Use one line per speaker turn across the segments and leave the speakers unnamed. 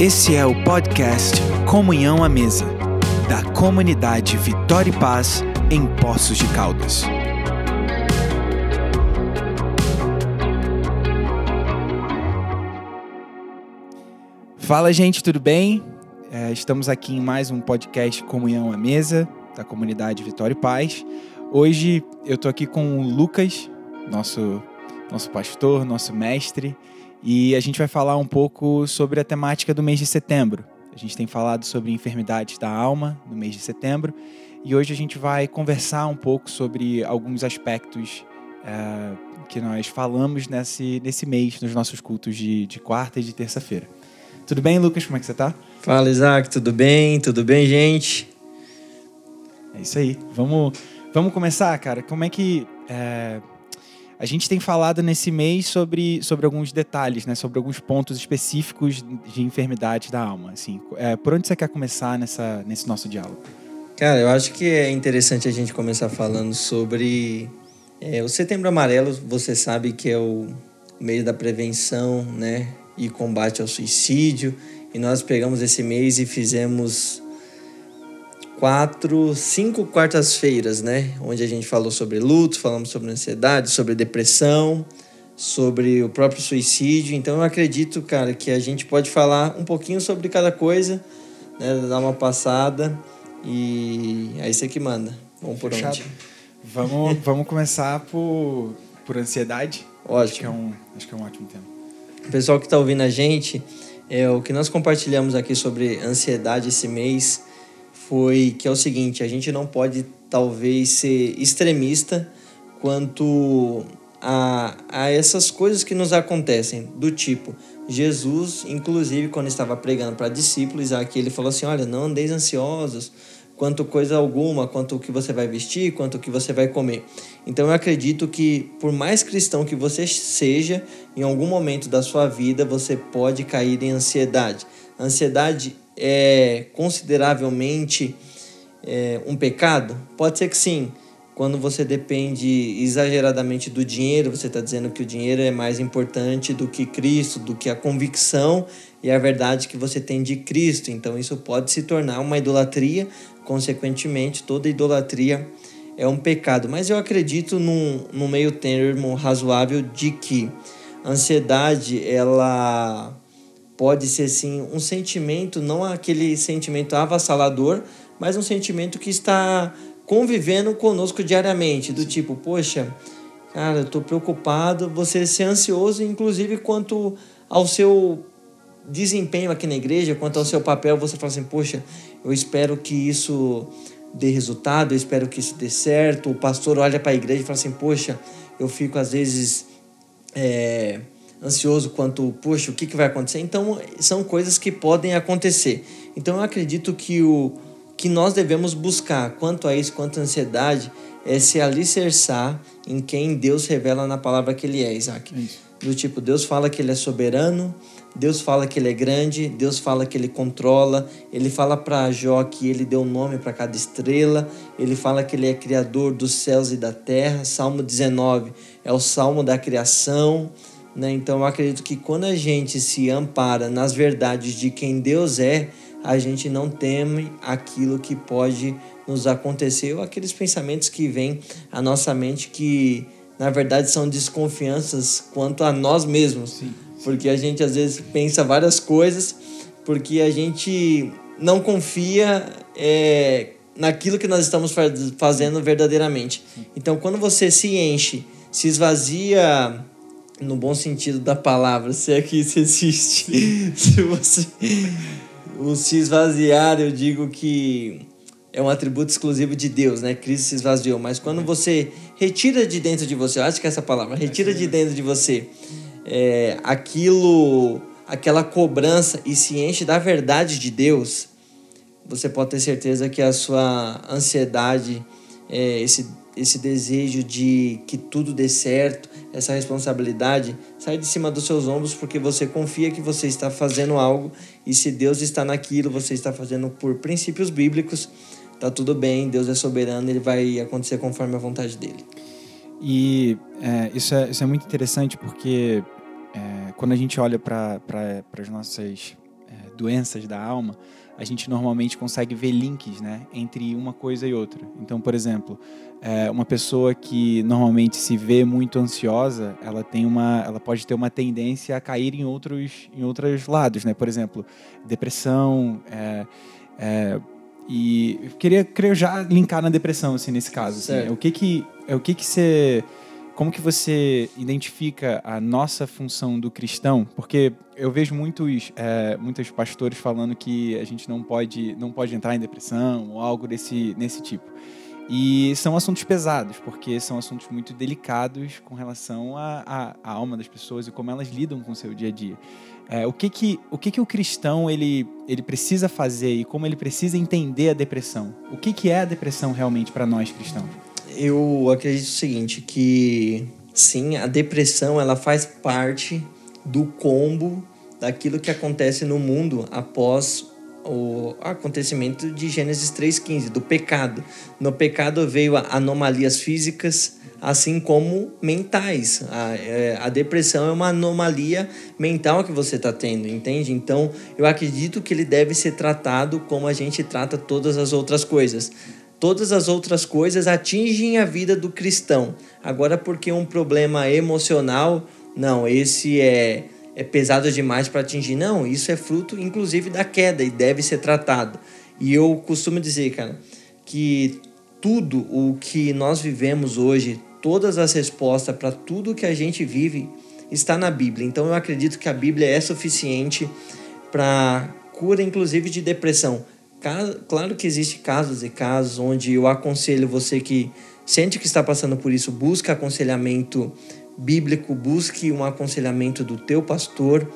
Esse é o podcast Comunhão à Mesa, da comunidade Vitória e Paz em Poços de Caldas. Fala, gente, tudo bem? É, estamos aqui em mais um podcast Comunhão à Mesa, da comunidade Vitória e Paz. Hoje eu estou aqui com o Lucas, nosso, nosso pastor, nosso mestre, e a gente vai falar um pouco sobre a temática do mês de setembro. A gente tem falado sobre enfermidades da alma no mês de setembro, e hoje a gente vai conversar um pouco sobre alguns aspectos é, que nós falamos nesse, nesse mês, nos nossos cultos de, de quarta e de terça-feira. Tudo bem, Lucas? Como é que você está?
Fala, Isaac, tudo bem? Tudo bem, gente?
É isso aí. Vamos, vamos começar, cara. Como é que. É, a gente tem falado nesse mês sobre, sobre alguns detalhes, né? Sobre alguns pontos específicos de enfermidades da alma. Assim, é, por onde você quer começar nessa, nesse nosso diálogo?
Cara, eu acho que é interessante a gente começar falando sobre é, o Setembro Amarelo. Você sabe que é o mês da prevenção, né? E combate ao suicídio. E nós pegamos esse mês e fizemos quatro, cinco quartas-feiras, né? Onde a gente falou sobre luto, falamos sobre ansiedade, sobre depressão, sobre o próprio suicídio. Então eu acredito, cara, que a gente pode falar um pouquinho sobre cada coisa, né? Dar uma passada e aí você que manda. Vamos por
Fechado.
onde?
Vamos, vamos começar por, por ansiedade.
Ótimo.
Acho que, é um, acho que é um ótimo tema.
O pessoal que está ouvindo a gente, é, o que nós compartilhamos aqui sobre ansiedade esse mês foi que é o seguinte: a gente não pode talvez ser extremista quanto a, a essas coisas que nos acontecem, do tipo, Jesus, inclusive, quando estava pregando para discípulos, aqui ele falou assim: olha, não andeis ansiosos quanto coisa alguma, quanto o que você vai vestir, quanto o que você vai comer. Então eu acredito que por mais cristão que você seja, em algum momento da sua vida você pode cair em ansiedade. Ansiedade é consideravelmente é, um pecado? Pode ser que sim. Quando você depende exageradamente do dinheiro, você está dizendo que o dinheiro é mais importante do que Cristo, do que a convicção e a verdade que você tem de Cristo. Então isso pode se tornar uma idolatria, consequentemente, toda idolatria é um pecado. Mas eu acredito num, num meio termo razoável de que a ansiedade ela pode ser sim um sentimento, não aquele sentimento avassalador, mas um sentimento que está convivendo conosco diariamente, do tipo, poxa, cara, eu estou preocupado, você ser ansioso, inclusive quanto ao seu desempenho aqui na igreja, quanto ao seu papel, você fala assim, poxa, eu espero que isso dê resultado, eu espero que isso dê certo. O pastor olha para a igreja e fala assim, poxa, eu fico às vezes é, ansioso quanto, poxa, o que, que vai acontecer? Então, são coisas que podem acontecer. Então, eu acredito que o que nós devemos buscar quanto a isso, quanto à ansiedade, é se alicerçar em quem Deus revela na palavra que Ele é, Isaac. Isso. Do tipo, Deus fala que Ele é soberano, Deus fala que Ele é grande, Deus fala que Ele controla, Ele fala para Jó que Ele deu nome para cada estrela, Ele fala que Ele é criador dos céus e da terra. Salmo 19 é o salmo da criação. Né? Então eu acredito que quando a gente se ampara nas verdades de quem Deus é, a gente não teme aquilo que pode nos acontecer ou aqueles pensamentos que vêm à nossa mente que na verdade são desconfianças quanto a nós mesmos. Sim. Porque a gente às vezes pensa várias coisas porque a gente não confia é, naquilo que nós estamos fazendo verdadeiramente. Então, quando você se enche, se esvazia no bom sentido da palavra, se é que isso existe. se você o se esvaziar, eu digo que é um atributo exclusivo de Deus, né? Cristo se esvaziou. Mas quando você retira de dentro de você, eu acho que é essa palavra, retira de dentro de você é, aquilo, aquela cobrança e se enche da verdade de Deus, você pode ter certeza que a sua ansiedade, é, esse esse desejo de que tudo dê certo, essa responsabilidade, sai de cima dos seus ombros porque você confia que você está fazendo algo e se Deus está naquilo, você está fazendo por princípios bíblicos, tá tudo bem, Deus é soberano, ele vai acontecer conforme a vontade dele.
E é, isso, é, isso é muito interessante porque é, quando a gente olha para as nossas é, doenças da alma, a gente normalmente consegue ver links né, entre uma coisa e outra. Então, por exemplo, é, uma pessoa que normalmente se vê muito ansiosa, ela tem uma, ela pode ter uma tendência a cair em outros, em outros lados, né? Por exemplo, depressão. É, é, e eu queria, queria já linkar na depressão, assim, nesse caso. Assim, o que que, é o que que você como que você identifica a nossa função do cristão? Porque eu vejo muitos, é, muitos pastores falando que a gente não pode, não pode entrar em depressão ou algo desse, nesse tipo. E são assuntos pesados, porque são assuntos muito delicados com relação à, alma das pessoas e como elas lidam com o seu dia a dia. É, o que que o, que que o cristão ele, ele precisa fazer e como ele precisa entender a depressão? O que, que é a depressão realmente para nós cristãos?
Eu acredito o seguinte, que sim, a depressão ela faz parte do combo daquilo que acontece no mundo após o acontecimento de Gênesis 3:15, do pecado. No pecado veio anomalias físicas, assim como mentais. A, é, a depressão é uma anomalia mental que você está tendo, entende? Então, eu acredito que ele deve ser tratado como a gente trata todas as outras coisas. Todas as outras coisas atingem a vida do cristão. Agora, porque um problema emocional, não, esse é, é pesado demais para atingir. Não, isso é fruto, inclusive, da queda e deve ser tratado. E eu costumo dizer, cara, que tudo o que nós vivemos hoje, todas as respostas para tudo que a gente vive, está na Bíblia. Então, eu acredito que a Bíblia é suficiente para cura, inclusive, de depressão. Claro que existe casos e casos onde eu aconselho você que sente que está passando por isso, busque aconselhamento bíblico, busque um aconselhamento do teu pastor,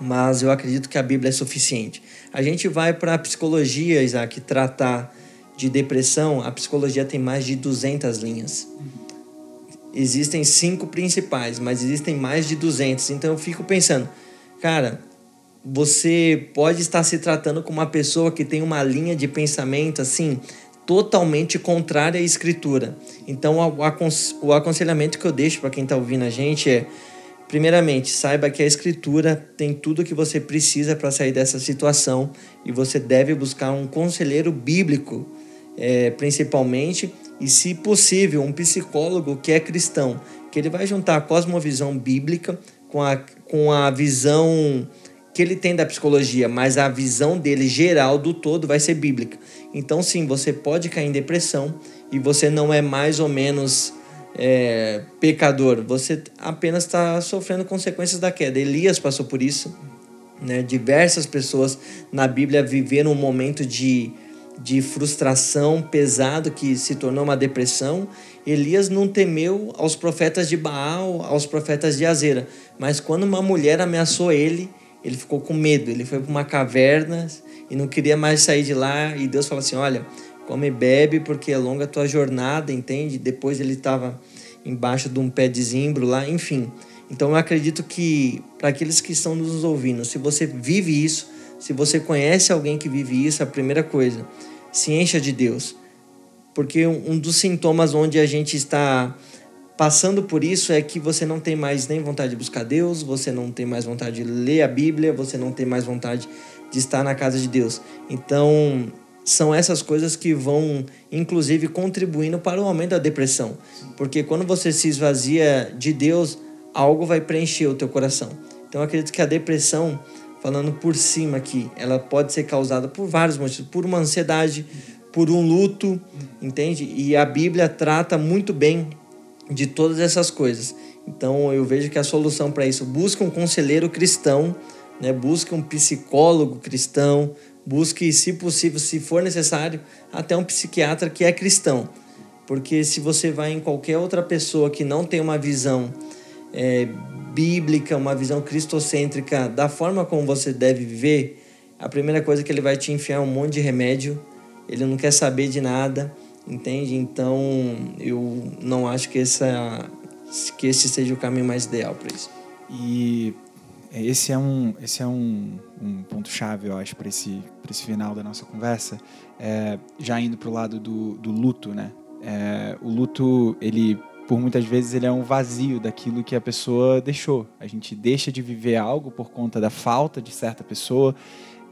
mas eu acredito que a Bíblia é suficiente. A gente vai para a psicologia, Isaac, tratar de depressão, a psicologia tem mais de 200 linhas. Existem cinco principais, mas existem mais de 200. Então eu fico pensando, cara, você pode estar se tratando com uma pessoa que tem uma linha de pensamento assim totalmente contrária à escritura. Então, o aconselhamento que eu deixo para quem está ouvindo a gente é: primeiramente, saiba que a escritura tem tudo o que você precisa para sair dessa situação e você deve buscar um conselheiro bíblico, é, principalmente, e, se possível, um psicólogo que é cristão, que ele vai juntar a cosmovisão bíblica com a, com a visão que ele tem da psicologia, mas a visão dele geral do todo vai ser bíblica. Então, sim, você pode cair em depressão e você não é mais ou menos é, pecador, você apenas está sofrendo consequências da queda. Elias passou por isso, né? diversas pessoas na Bíblia viveram um momento de, de frustração pesado que se tornou uma depressão. Elias não temeu aos profetas de Baal, aos profetas de Azera, mas quando uma mulher ameaçou ele, ele ficou com medo, ele foi para uma caverna e não queria mais sair de lá. E Deus falou assim: Olha, come e bebe, porque é longa a tua jornada, entende? Depois ele estava embaixo de um pé de zimbro lá, enfim. Então eu acredito que para aqueles que estão nos ouvindo, se você vive isso, se você conhece alguém que vive isso, a primeira coisa, se encha de Deus. Porque um dos sintomas onde a gente está passando por isso é que você não tem mais nem vontade de buscar Deus, você não tem mais vontade de ler a Bíblia, você não tem mais vontade de estar na casa de Deus. Então, são essas coisas que vão, inclusive, contribuindo para o aumento da depressão. Porque quando você se esvazia de Deus, algo vai preencher o teu coração. Então, acredito que a depressão, falando por cima aqui, ela pode ser causada por vários motivos. Por uma ansiedade, por um luto, entende? E a Bíblia trata muito bem de todas essas coisas. Então eu vejo que a solução para isso busca um conselheiro cristão, né? busque um psicólogo cristão, busque, se possível, se for necessário, até um psiquiatra que é cristão. Porque se você vai em qualquer outra pessoa que não tem uma visão é, bíblica, uma visão cristocêntrica da forma como você deve viver, a primeira coisa que ele vai te enfiar é um monte de remédio, ele não quer saber de nada entende? Então eu não acho que, essa, que esse seja o caminho mais ideal para isso.
E esse é um, esse é um, um ponto-chave, eu acho, para esse, esse final da nossa conversa. É, já indo para o lado do, do luto, né? É, o luto, ele por muitas vezes ele é um vazio daquilo que a pessoa deixou. A gente deixa de viver algo por conta da falta de certa pessoa.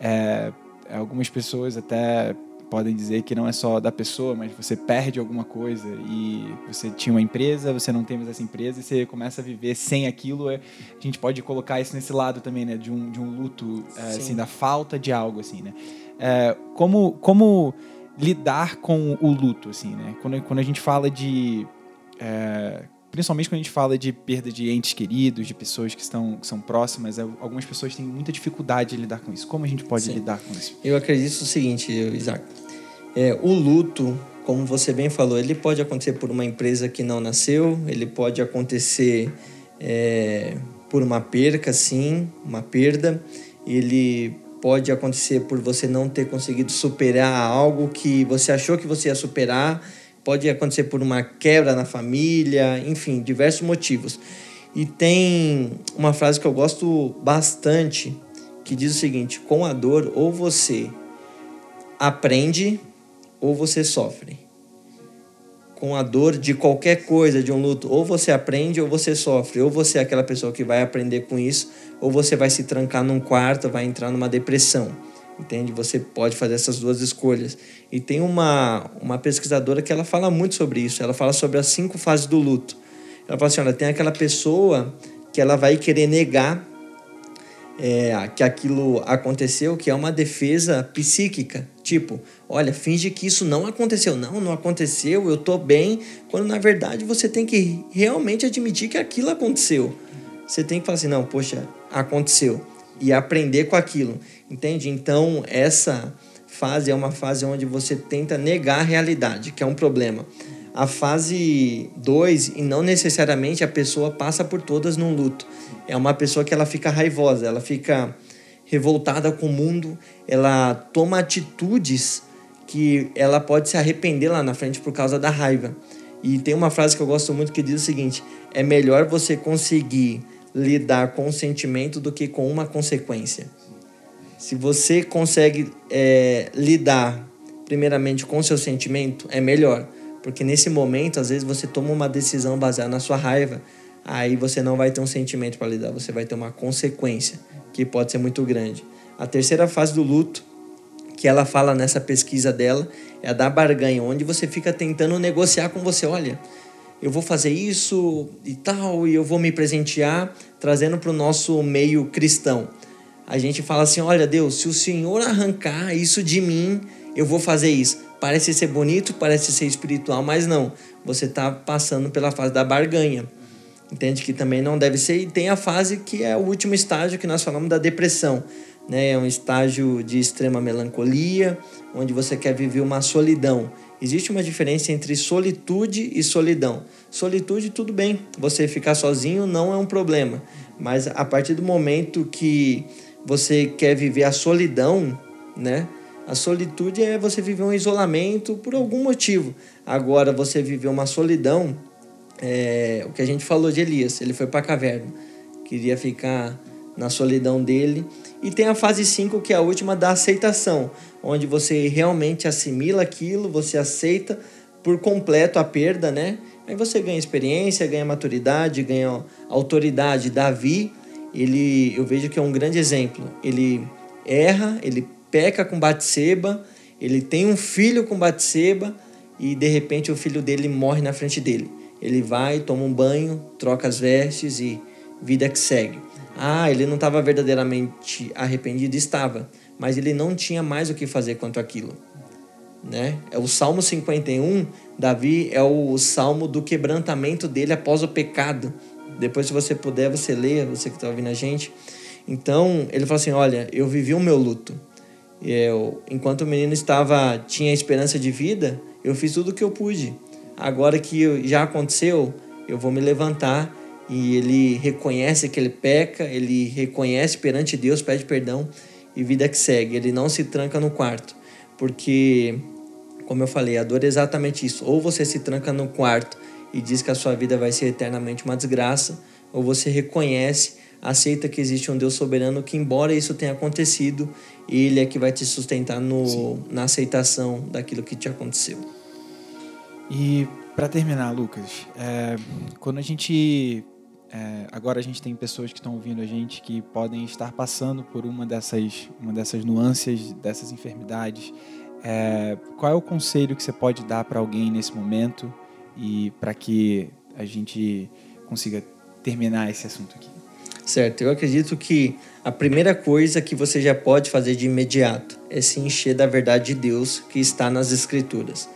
É, algumas pessoas até podem dizer que não é só da pessoa, mas você perde alguma coisa e você tinha uma empresa, você não tem mais essa empresa e você começa a viver sem aquilo. É, a gente pode colocar isso nesse lado também, né? De um, de um luto, é, assim, da falta de algo, assim, né? É, como, como lidar com o luto, assim, né? Quando, quando a gente fala de é, principalmente quando a gente fala de perda de entes queridos, de pessoas que, estão, que são próximas, é, algumas pessoas têm muita dificuldade de lidar com isso. Como a gente pode Sim. lidar com isso?
Eu acredito o seguinte, Isaac. É, o luto, como você bem falou, ele pode acontecer por uma empresa que não nasceu, ele pode acontecer é, por uma perca, sim, uma perda. Ele pode acontecer por você não ter conseguido superar algo que você achou que você ia superar pode acontecer por uma quebra na família, enfim, diversos motivos. E tem uma frase que eu gosto bastante que diz o seguinte: com a dor, ou você aprende ou você sofre. Com a dor de qualquer coisa, de um luto, ou você aprende ou você sofre. Ou você é aquela pessoa que vai aprender com isso, ou você vai se trancar num quarto, vai entrar numa depressão entende? Você pode fazer essas duas escolhas. E tem uma, uma pesquisadora que ela fala muito sobre isso. Ela fala sobre as cinco fases do luto. Ela fala assim, olha, tem aquela pessoa que ela vai querer negar é, que aquilo aconteceu, que é uma defesa psíquica. Tipo, olha, finge que isso não aconteceu. Não, não aconteceu, eu tô bem. Quando na verdade você tem que realmente admitir que aquilo aconteceu. Você tem que falar assim, não, poxa, aconteceu. E aprender com aquilo. Entende? Então, essa fase é uma fase onde você tenta negar a realidade, que é um problema. A fase 2, e não necessariamente a pessoa passa por todas num luto. É uma pessoa que ela fica raivosa, ela fica revoltada com o mundo, ela toma atitudes que ela pode se arrepender lá na frente por causa da raiva. E tem uma frase que eu gosto muito que diz o seguinte: é melhor você conseguir lidar com o sentimento do que com uma consequência. Se você consegue é, lidar, primeiramente, com seu sentimento, é melhor. Porque nesse momento, às vezes, você toma uma decisão baseada na sua raiva, aí você não vai ter um sentimento para lidar, você vai ter uma consequência, que pode ser muito grande. A terceira fase do luto, que ela fala nessa pesquisa dela, é a da barganha, onde você fica tentando negociar com você. Olha, eu vou fazer isso e tal, e eu vou me presentear, trazendo para o nosso meio cristão a gente fala assim: olha, Deus, se o Senhor arrancar isso de mim, eu vou fazer isso. Parece ser bonito, parece ser espiritual, mas não. Você está passando pela fase da barganha. Entende que também não deve ser. E tem a fase que é o último estágio que nós falamos da depressão. Né? É um estágio de extrema melancolia, onde você quer viver uma solidão. Existe uma diferença entre solitude e solidão. Solitude, tudo bem, você ficar sozinho não é um problema. Mas a partir do momento que você quer viver a solidão, né? A solitude é você viver um isolamento por algum motivo. Agora, você viver uma solidão, é, o que a gente falou de Elias, ele foi para a caverna, queria ficar na solidão dele. E tem a fase 5, que é a última da aceitação, onde você realmente assimila aquilo, você aceita por completo a perda, né? Aí você ganha experiência, ganha maturidade, ganha autoridade. Davi ele eu vejo que é um grande exemplo. Ele erra, ele peca com Batseba, ele tem um filho com Batseba e de repente o filho dele morre na frente dele. Ele vai, toma um banho, troca as vestes e vida que segue. Ah, ele não estava verdadeiramente arrependido, estava, mas ele não tinha mais o que fazer quanto aquilo. Né? É o Salmo 51, Davi é o salmo do quebrantamento dele após o pecado. Depois, se você puder, você leia, você que está ouvindo a gente. Então, ele falou assim: Olha, eu vivi o meu luto. Eu, enquanto o menino estava tinha esperança de vida, eu fiz tudo o que eu pude. Agora que já aconteceu, eu vou me levantar e ele reconhece que ele peca, ele reconhece perante Deus, pede perdão e vida que segue. Ele não se tranca no quarto, porque, como eu falei, a dor é exatamente isso. Ou você se tranca no quarto e diz que a sua vida vai ser eternamente uma desgraça, ou você reconhece, aceita que existe um Deus soberano que, embora isso tenha acontecido, ele é que vai te sustentar no, na aceitação daquilo que te aconteceu.
E Para terminar, Lucas, é, quando a gente é, agora a gente tem pessoas que estão ouvindo a gente que podem estar passando por uma dessas, uma dessas nuances, dessas enfermidades. É, qual é o conselho que você pode dar para alguém nesse momento e para que a gente consiga terminar esse assunto aqui?
Certo, eu acredito que a primeira coisa que você já pode fazer de imediato é se encher da verdade de Deus que está nas Escrituras.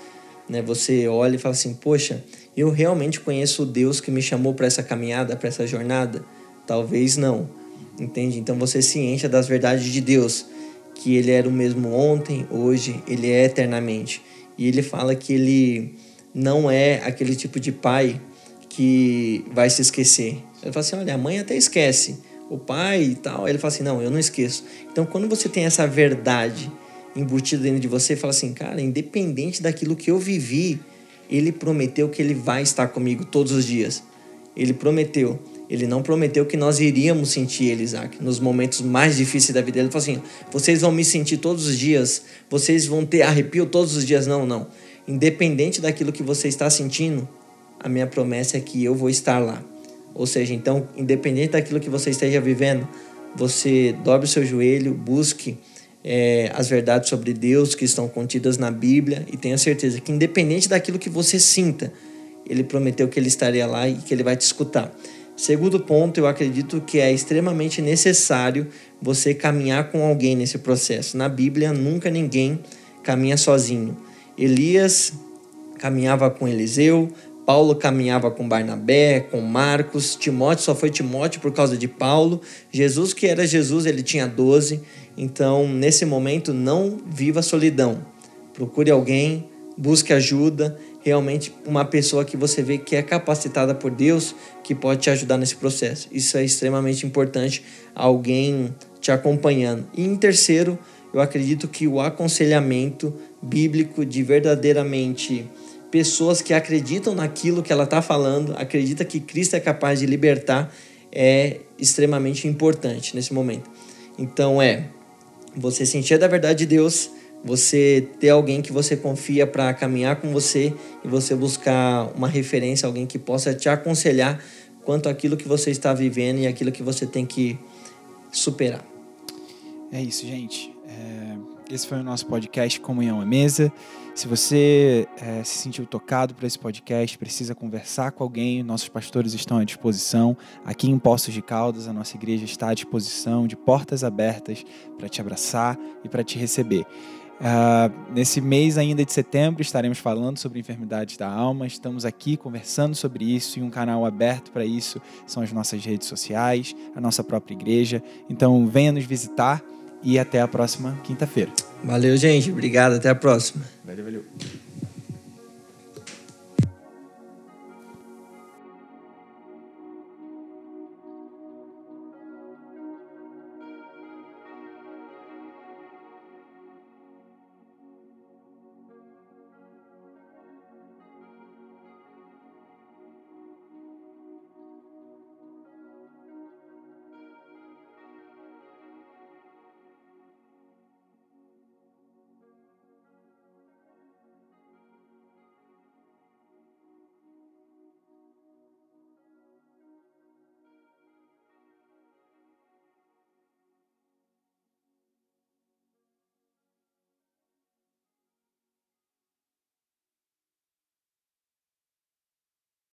Né? Você olha e fala assim: Poxa, eu realmente conheço o Deus que me chamou para essa caminhada, para essa jornada? Talvez não, entende? Então você se encha das verdades de Deus, que Ele era o mesmo ontem, hoje, Ele é eternamente. E Ele fala que Ele não é aquele tipo de pai que vai se esquecer. Ele fala assim: olha, a mãe até esquece, o pai e tal. Ele fala assim: não, eu não esqueço. Então, quando você tem essa verdade embutida dentro de você, fala assim, cara, independente daquilo que eu vivi, ele prometeu que ele vai estar comigo todos os dias. Ele prometeu. Ele não prometeu que nós iríamos sentir ele, Isaac, nos momentos mais difíceis da vida. Ele falou assim: vocês vão me sentir todos os dias, vocês vão ter arrepio todos os dias. Não, não. Independente daquilo que você está sentindo, a minha promessa é que eu vou estar lá. Ou seja, então, independente daquilo que você esteja vivendo, você dobre o seu joelho, busque é, as verdades sobre Deus que estão contidas na Bíblia e tenha certeza que, independente daquilo que você sinta, Ele prometeu que Ele estaria lá e que Ele vai te escutar. Segundo ponto, eu acredito que é extremamente necessário você caminhar com alguém nesse processo. Na Bíblia, nunca ninguém caminha sozinho. Elias caminhava com Eliseu, Paulo caminhava com Barnabé, com Marcos, Timóteo só foi Timóteo por causa de Paulo, Jesus, que era Jesus, ele tinha 12. Então, nesse momento, não viva solidão. Procure alguém, busque ajuda, realmente uma pessoa que você vê que é capacitada por Deus, que pode te ajudar nesse processo. Isso é extremamente importante, alguém te acompanhando. E em terceiro, eu acredito que o aconselhamento bíblico de verdadeiramente pessoas que acreditam naquilo que ela está falando, acredita que Cristo é capaz de libertar, é extremamente importante nesse momento. Então é você sentir da verdade de Deus, você ter alguém que você confia para caminhar com você e você buscar uma referência, alguém que possa te aconselhar quanto àquilo que você está vivendo e aquilo que você tem que superar.
É isso, gente. Esse foi o nosso podcast Comunhão à Mesa. Se você é, se sentiu tocado por esse podcast, precisa conversar com alguém, nossos pastores estão à disposição. Aqui em Poços de Caldas, a nossa igreja está à disposição, de portas abertas para te abraçar e para te receber. Uh, nesse mês ainda de setembro estaremos falando sobre enfermidades da alma. Estamos aqui conversando sobre isso e um canal aberto para isso são as nossas redes sociais, a nossa própria igreja. Então venha nos visitar e até a próxima quinta-feira.
Valeu, gente. Obrigado. Até a próxima.
Valeu, valeu.